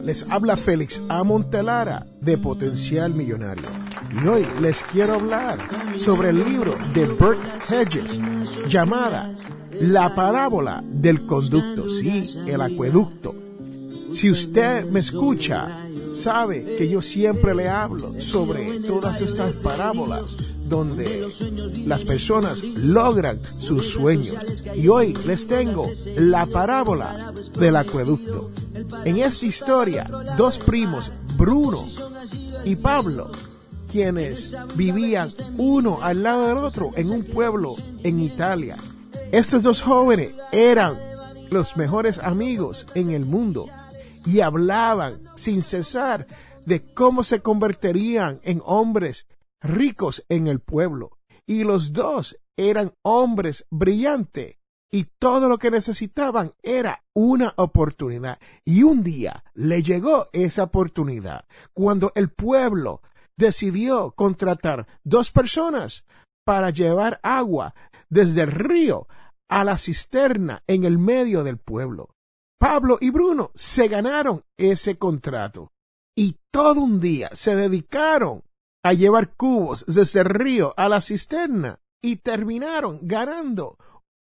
Les habla Félix A. Montelara de Potencial Millonario. Y hoy les quiero hablar sobre el libro de Bert Hedges llamada La parábola del conducto, sí, el acueducto. Si usted me escucha, sabe que yo siempre le hablo sobre todas estas parábolas donde las personas logran sus sueños. Y hoy les tengo la parábola del acueducto. En esta historia, dos primos, Bruno y Pablo, quienes vivían uno al lado del otro en un pueblo en Italia. Estos dos jóvenes eran los mejores amigos en el mundo y hablaban sin cesar de cómo se convertirían en hombres ricos en el pueblo. Y los dos eran hombres brillantes y todo lo que necesitaban era una oportunidad. Y un día le llegó esa oportunidad cuando el pueblo decidió contratar dos personas para llevar agua desde el río a la cisterna en el medio del pueblo. Pablo y Bruno se ganaron ese contrato y todo un día se dedicaron a llevar cubos desde el río a la cisterna y terminaron ganando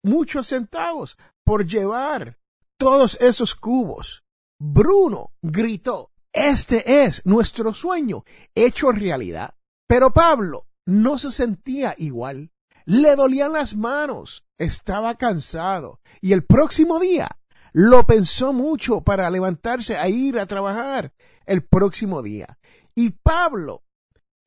muchos centavos por llevar todos esos cubos. Bruno gritó, este es nuestro sueño hecho realidad. Pero Pablo no se sentía igual. Le dolían las manos, estaba cansado y el próximo día lo pensó mucho para levantarse a ir a trabajar el próximo día. Y Pablo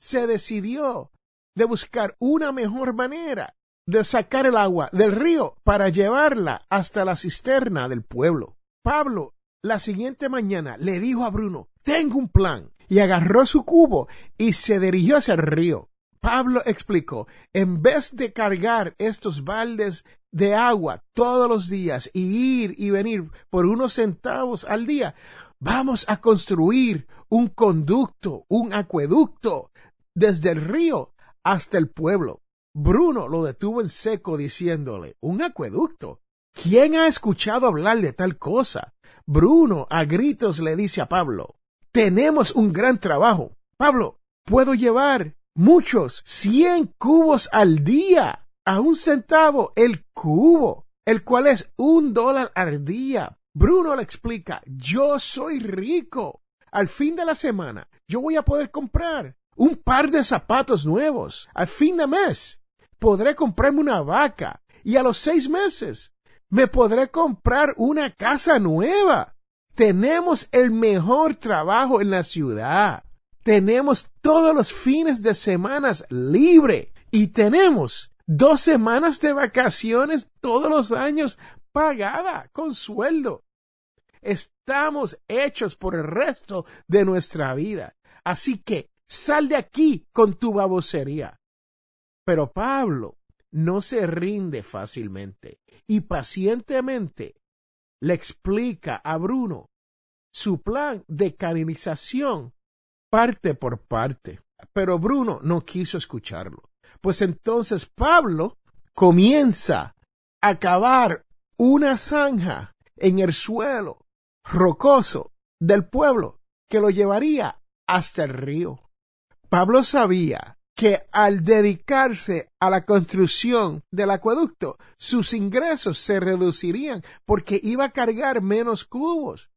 se decidió de buscar una mejor manera de sacar el agua del río para llevarla hasta la cisterna del pueblo. Pablo la siguiente mañana le dijo a Bruno, tengo un plan, y agarró su cubo y se dirigió hacia el río. Pablo explicó, en vez de cargar estos baldes de agua todos los días y ir y venir por unos centavos al día, vamos a construir un conducto, un acueducto desde el río hasta el pueblo. Bruno lo detuvo en seco diciéndole, ¿un acueducto? ¿Quién ha escuchado hablar de tal cosa? Bruno a gritos le dice a Pablo, tenemos un gran trabajo. Pablo, puedo llevar muchos, cien cubos al día a un centavo el cubo, el cual es un dólar al día. Bruno le explica, yo soy rico. Al fin de la semana, yo voy a poder comprar un par de zapatos nuevos. Al fin de mes, podré comprarme una vaca. Y a los seis meses, me podré comprar una casa nueva. Tenemos el mejor trabajo en la ciudad. Tenemos todos los fines de semanas libre y tenemos dos semanas de vacaciones todos los años pagada con sueldo. Estamos hechos por el resto de nuestra vida. Así que sal de aquí con tu babosería. Pero Pablo no se rinde fácilmente y pacientemente le explica a Bruno su plan de canalización parte por parte. Pero Bruno no quiso escucharlo. Pues entonces Pablo comienza a cavar una zanja en el suelo rocoso del pueblo que lo llevaría hasta el río. Pablo sabía que al dedicarse a la construcción del acueducto, sus ingresos se reducirían porque iba a cargar menos cubos.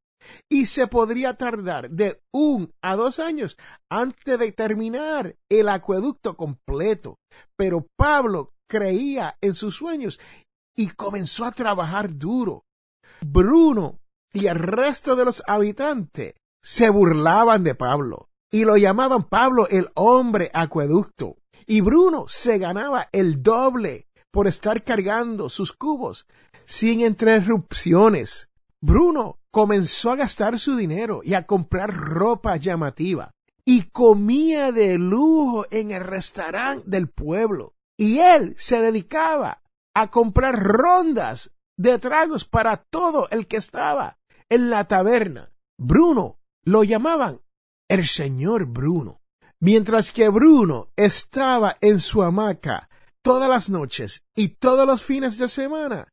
y se podría tardar de un a dos años antes de terminar el acueducto completo. Pero Pablo creía en sus sueños y comenzó a trabajar duro. Bruno y el resto de los habitantes se burlaban de Pablo y lo llamaban Pablo el hombre acueducto. Y Bruno se ganaba el doble por estar cargando sus cubos sin interrupciones. Bruno comenzó a gastar su dinero y a comprar ropa llamativa y comía de lujo en el restaurante del pueblo. Y él se dedicaba a comprar rondas de tragos para todo el que estaba en la taberna. Bruno lo llamaban el señor Bruno. Mientras que Bruno estaba en su hamaca todas las noches y todos los fines de semana,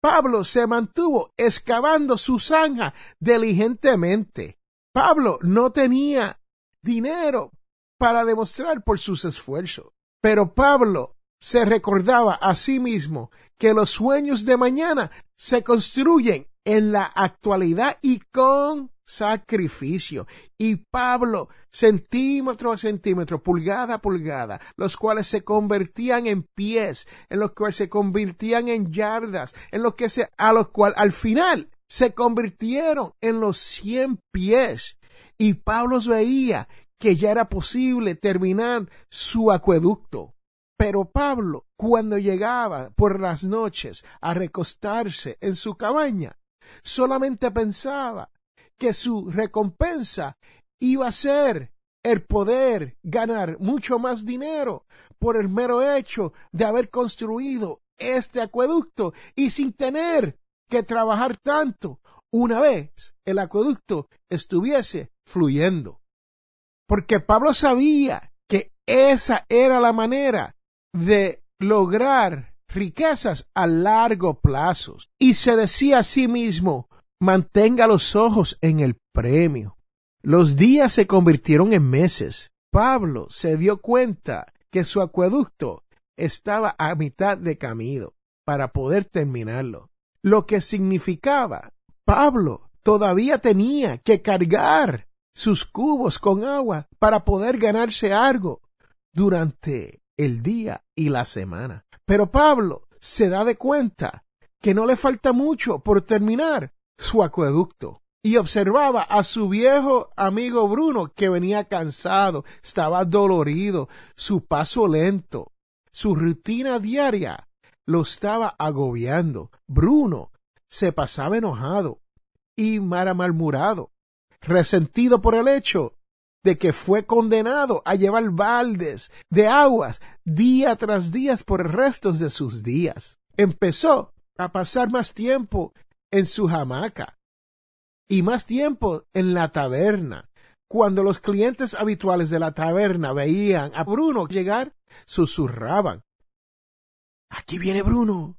Pablo se mantuvo excavando su zanja diligentemente. Pablo no tenía dinero para demostrar por sus esfuerzos, pero Pablo se recordaba a sí mismo que los sueños de mañana se construyen en la actualidad y con sacrificio. Y Pablo, centímetro a centímetro, pulgada a pulgada, los cuales se convertían en pies, en los cuales se convertían en yardas, en los que se, a los cuales al final se convirtieron en los cien pies. Y Pablo veía que ya era posible terminar su acueducto. Pero Pablo, cuando llegaba por las noches a recostarse en su cabaña, solamente pensaba que su recompensa iba a ser el poder ganar mucho más dinero por el mero hecho de haber construido este acueducto y sin tener que trabajar tanto una vez el acueducto estuviese fluyendo. Porque Pablo sabía que esa era la manera de lograr riquezas a largo plazo. Y se decía a sí mismo, mantenga los ojos en el premio. Los días se convirtieron en meses. Pablo se dio cuenta que su acueducto estaba a mitad de camino para poder terminarlo, lo que significaba Pablo todavía tenía que cargar sus cubos con agua para poder ganarse algo durante el día y la semana. Pero Pablo se da de cuenta que no le falta mucho por terminar su acueducto y observaba a su viejo amigo Bruno que venía cansado, estaba dolorido, su paso lento, su rutina diaria lo estaba agobiando. Bruno se pasaba enojado y malhumorado, resentido por el hecho de que fue condenado a llevar baldes de aguas día tras día por el resto de sus días. Empezó a pasar más tiempo en su hamaca y más tiempo en la taberna. Cuando los clientes habituales de la taberna veían a Bruno llegar, susurraban. Aquí viene Bruno,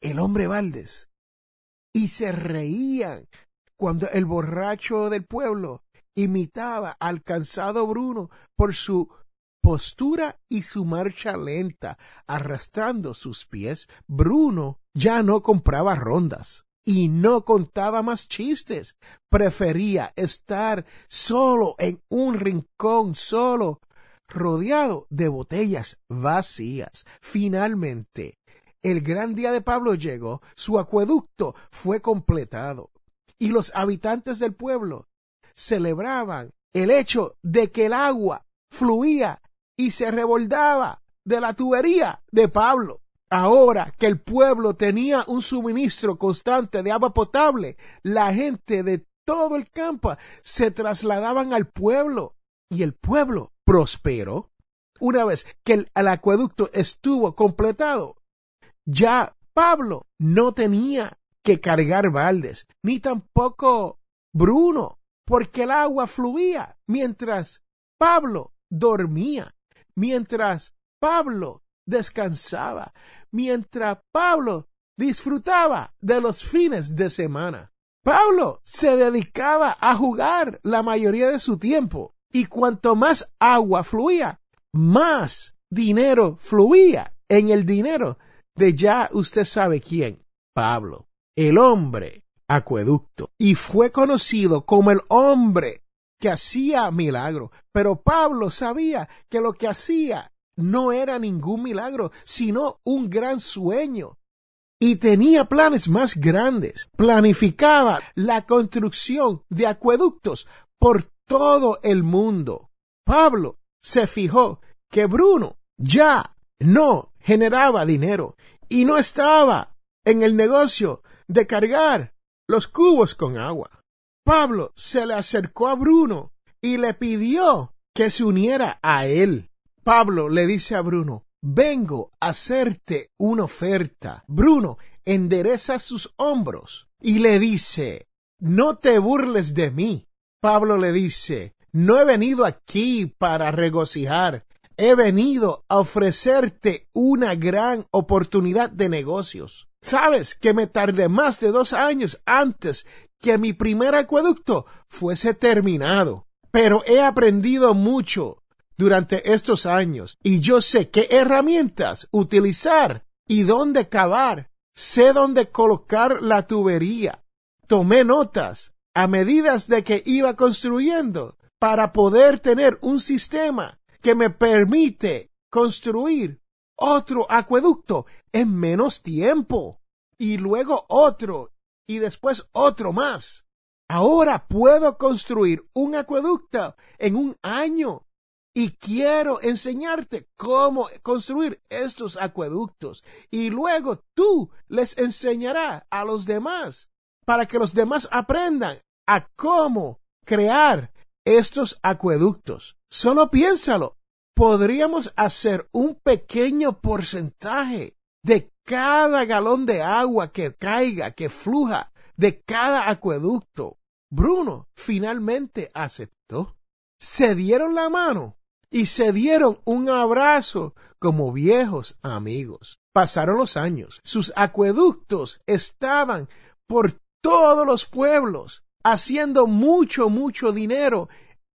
el hombre Valdes. Y se reían cuando el borracho del pueblo imitaba al cansado Bruno por su postura y su marcha lenta, arrastrando sus pies. Bruno ya no compraba rondas y no contaba más chistes. Prefería estar solo en un rincón, solo, rodeado de botellas vacías. Finalmente, el gran día de Pablo llegó, su acueducto fue completado y los habitantes del pueblo celebraban el hecho de que el agua fluía y se revolvaba de la tubería de Pablo. Ahora que el pueblo tenía un suministro constante de agua potable, la gente de todo el campo se trasladaban al pueblo y el pueblo prosperó. Una vez que el, acueducto estuvo completado, ya Pablo no tenía que cargar baldes, ni tampoco Bruno, porque el agua fluía mientras Pablo dormía, mientras Pablo descansaba, mientras Pablo disfrutaba de los fines de semana. Pablo se dedicaba a jugar la mayoría de su tiempo y cuanto más agua fluía, más dinero fluía en el dinero de ya usted sabe quién, Pablo, el hombre acueducto y fue conocido como el hombre que hacía milagro. Pero Pablo sabía que lo que hacía no era ningún milagro, sino un gran sueño. Y tenía planes más grandes. Planificaba la construcción de acueductos por todo el mundo. Pablo se fijó que Bruno ya no generaba dinero y no estaba en el negocio de cargar los cubos con agua. Pablo se le acercó a Bruno y le pidió que se uniera a él. Pablo le dice a Bruno, vengo a hacerte una oferta. Bruno endereza sus hombros y le dice, no te burles de mí. Pablo le dice, no he venido aquí para regocijar, he venido a ofrecerte una gran oportunidad de negocios. Sabes que me tardé más de dos años antes que mi primer acueducto fuese terminado, pero he aprendido mucho durante estos años y yo sé qué herramientas utilizar y dónde cavar, sé dónde colocar la tubería. Tomé notas a medidas de que iba construyendo para poder tener un sistema que me permite construir otro acueducto en menos tiempo y luego otro y después otro más. Ahora puedo construir un acueducto en un año y quiero enseñarte cómo construir estos acueductos y luego tú les enseñarás a los demás para que los demás aprendan a cómo crear estos acueductos. Solo piénsalo. Podríamos hacer un pequeño porcentaje de cada galón de agua que caiga, que fluja de cada acueducto. Bruno finalmente aceptó. Se dieron la mano y se dieron un abrazo como viejos amigos. Pasaron los años. Sus acueductos estaban por todos los pueblos, haciendo mucho, mucho dinero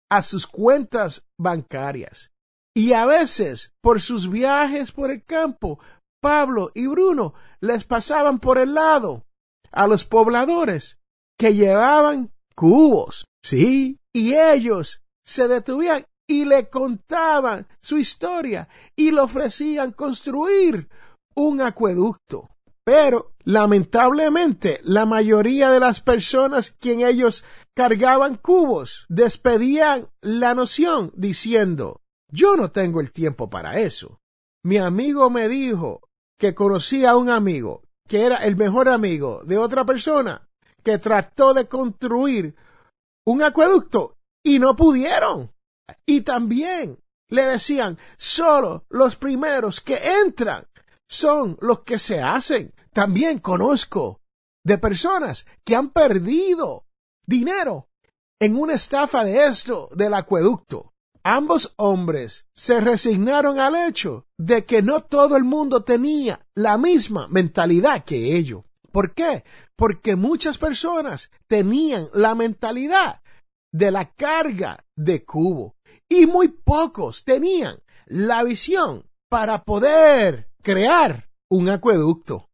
a sus cuentas bancarias. Y a veces, por sus viajes por el campo, Pablo y Bruno les pasaban por el lado a los pobladores que llevaban cubos, sí, y ellos se detuvieron y le contaban su historia y le ofrecían construir un acueducto. Pero, lamentablemente, la mayoría de las personas quien ellos cargaban cubos despedían la noción diciendo, yo no tengo el tiempo para eso. Mi amigo me dijo que conocía a un amigo que era el mejor amigo de otra persona que trató de construir un acueducto y no pudieron. Y también le decían, solo los primeros que entran son los que se hacen. También conozco de personas que han perdido dinero en una estafa de esto del acueducto. Ambos hombres se resignaron al hecho de que no todo el mundo tenía la misma mentalidad que ellos. ¿Por qué? Porque muchas personas tenían la mentalidad de la carga de cubo y muy pocos tenían la visión para poder crear un acueducto.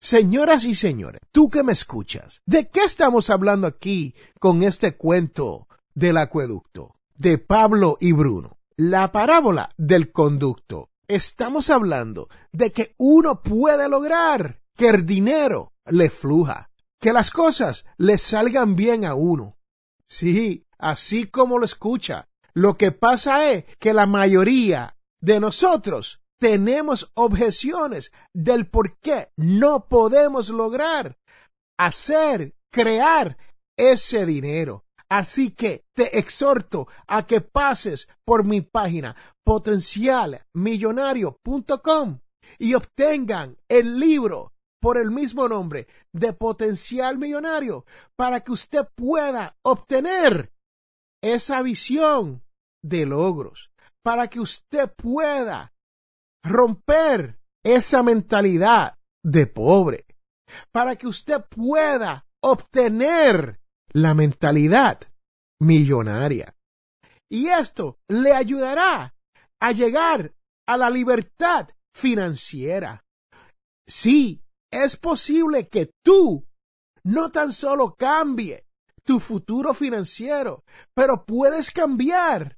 Señoras y señores, tú que me escuchas, ¿de qué estamos hablando aquí con este cuento del acueducto? de Pablo y Bruno. La parábola del conducto. Estamos hablando de que uno puede lograr que el dinero le fluja, que las cosas le salgan bien a uno. Sí, así como lo escucha. Lo que pasa es que la mayoría de nosotros tenemos objeciones del por qué no podemos lograr hacer, crear ese dinero. Así que te exhorto a que pases por mi página potencialmillonario.com y obtengan el libro por el mismo nombre de Potencial Millonario para que usted pueda obtener esa visión de logros, para que usted pueda romper esa mentalidad de pobre, para que usted pueda obtener la mentalidad millonaria. Y esto le ayudará a llegar a la libertad financiera. Sí, es posible que tú no tan solo cambie tu futuro financiero, pero puedes cambiar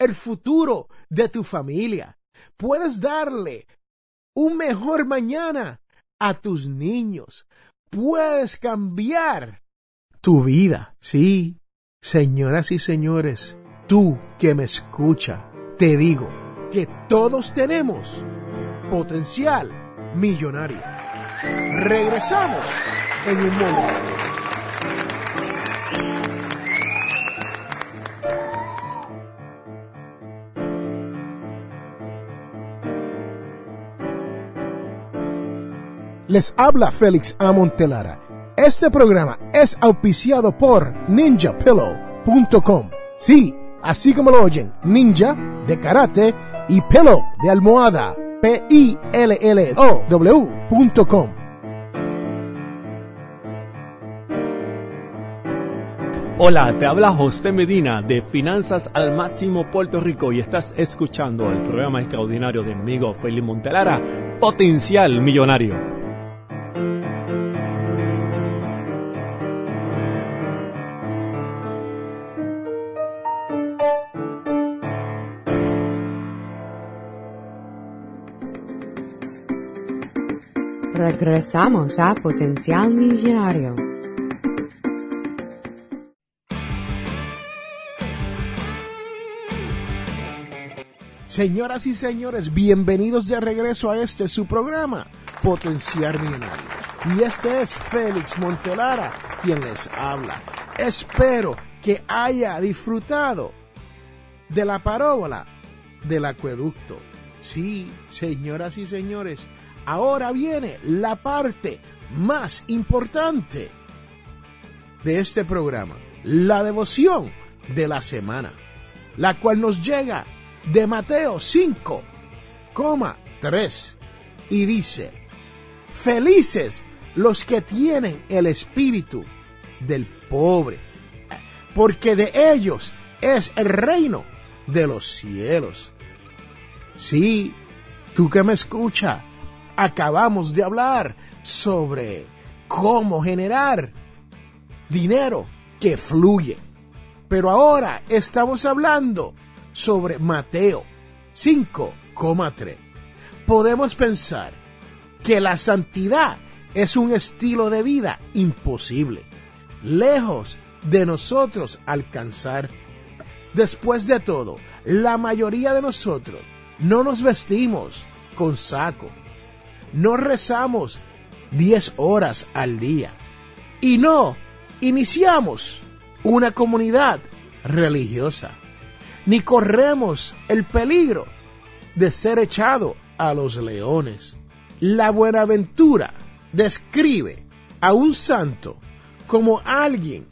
el futuro de tu familia. Puedes darle un mejor mañana a tus niños. Puedes cambiar tu vida. Sí, señoras y señores, tú que me escucha, te digo que todos tenemos potencial millonario. Regresamos en un momento. Les habla Félix Amontelara. Este programa es auspiciado por ninjapillow.com. Sí, así como lo oyen, ninja de karate y pillow de almohada. P-I-L-L-O-W.com. Hola, te habla José Medina de Finanzas al Máximo Puerto Rico y estás escuchando el programa extraordinario de mi amigo Félix Montelara, Potencial Millonario. Regresamos a Potencial Millonario. Señoras y señores, bienvenidos de regreso a este su programa, Potencial Millonario. Y este es Félix Montelara quien les habla. Espero que haya disfrutado de la parábola del acueducto. Sí, señoras y señores, ahora viene la parte más importante de este programa, la devoción de la semana, la cual nos llega de Mateo 5,3 y dice, felices los que tienen el espíritu del pobre, porque de ellos es el reino de los cielos. Sí, tú que me escuchas, acabamos de hablar sobre cómo generar dinero que fluye. Pero ahora estamos hablando sobre Mateo 5,3. Podemos pensar que la santidad es un estilo de vida imposible, lejos de nosotros alcanzar. Después de todo, la mayoría de nosotros no nos vestimos con saco, no rezamos 10 horas al día y no iniciamos una comunidad religiosa, ni corremos el peligro de ser echado a los leones. La buenaventura describe a un santo como alguien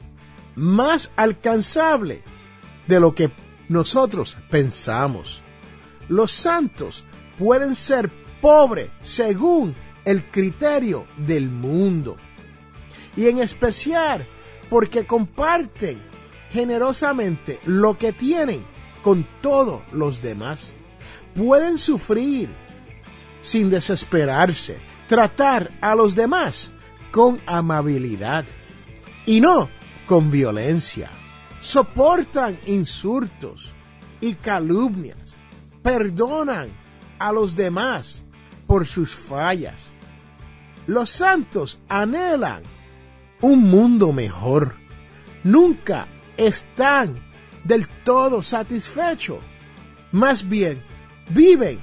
más alcanzable de lo que nosotros pensamos. Los santos pueden ser pobre según el criterio del mundo. Y en especial porque comparten generosamente lo que tienen con todos los demás. Pueden sufrir sin desesperarse, tratar a los demás con amabilidad y no con violencia. Soportan insultos y calumnias, perdonan a los demás por sus fallas. Los santos anhelan un mundo mejor. Nunca están del todo satisfechos. Más bien, viven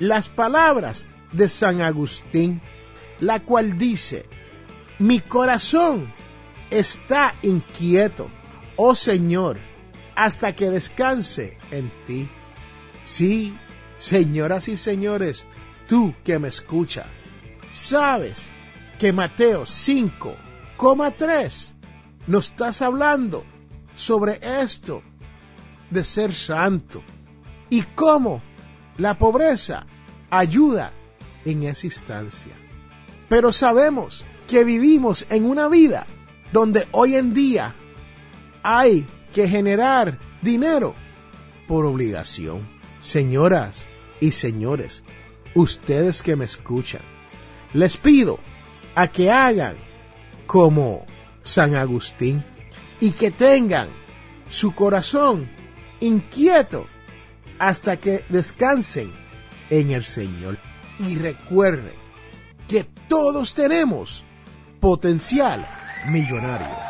las palabras de San Agustín, la cual dice, mi corazón está inquieto, oh Señor, hasta que descanse en ti. Sí, señoras y señores, tú que me escucha, sabes que Mateo 5,3 nos estás hablando sobre esto de ser santo y cómo la pobreza ayuda en esa instancia. Pero sabemos que vivimos en una vida donde hoy en día hay que generar dinero por obligación. Señoras y señores, ustedes que me escuchan, les pido a que hagan como San Agustín y que tengan su corazón inquieto hasta que descansen en el Señor. Y recuerden que todos tenemos potencial millonario.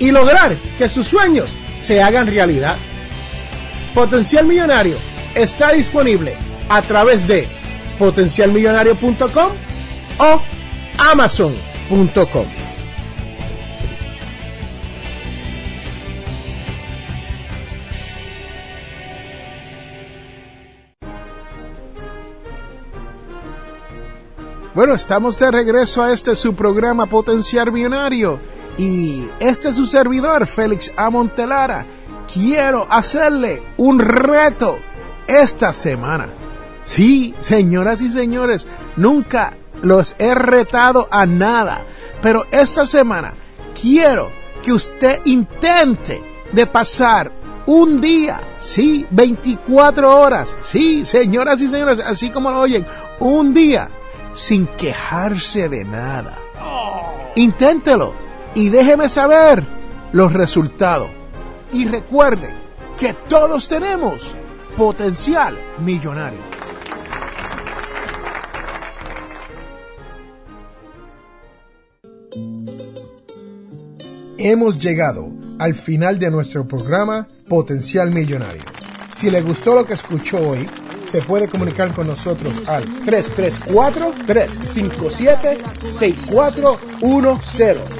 y lograr que sus sueños se hagan realidad. Potencial Millonario está disponible a través de potencialmillonario.com o amazon.com. Bueno, estamos de regreso a este su programa Potencial Millonario y este es su servidor, Félix Amontelara. Quiero hacerle un reto esta semana. Sí, señoras y señores, nunca los he retado a nada, pero esta semana quiero que usted intente de pasar un día, sí, 24 horas, sí, señoras y señores, así como lo oyen, un día sin quejarse de nada. Inténtelo y déjeme saber los resultados. Y recuerden que todos tenemos potencial millonario. Hemos llegado al final de nuestro programa Potencial Millonario. Si le gustó lo que escuchó hoy, se puede comunicar con nosotros al 334-357-6410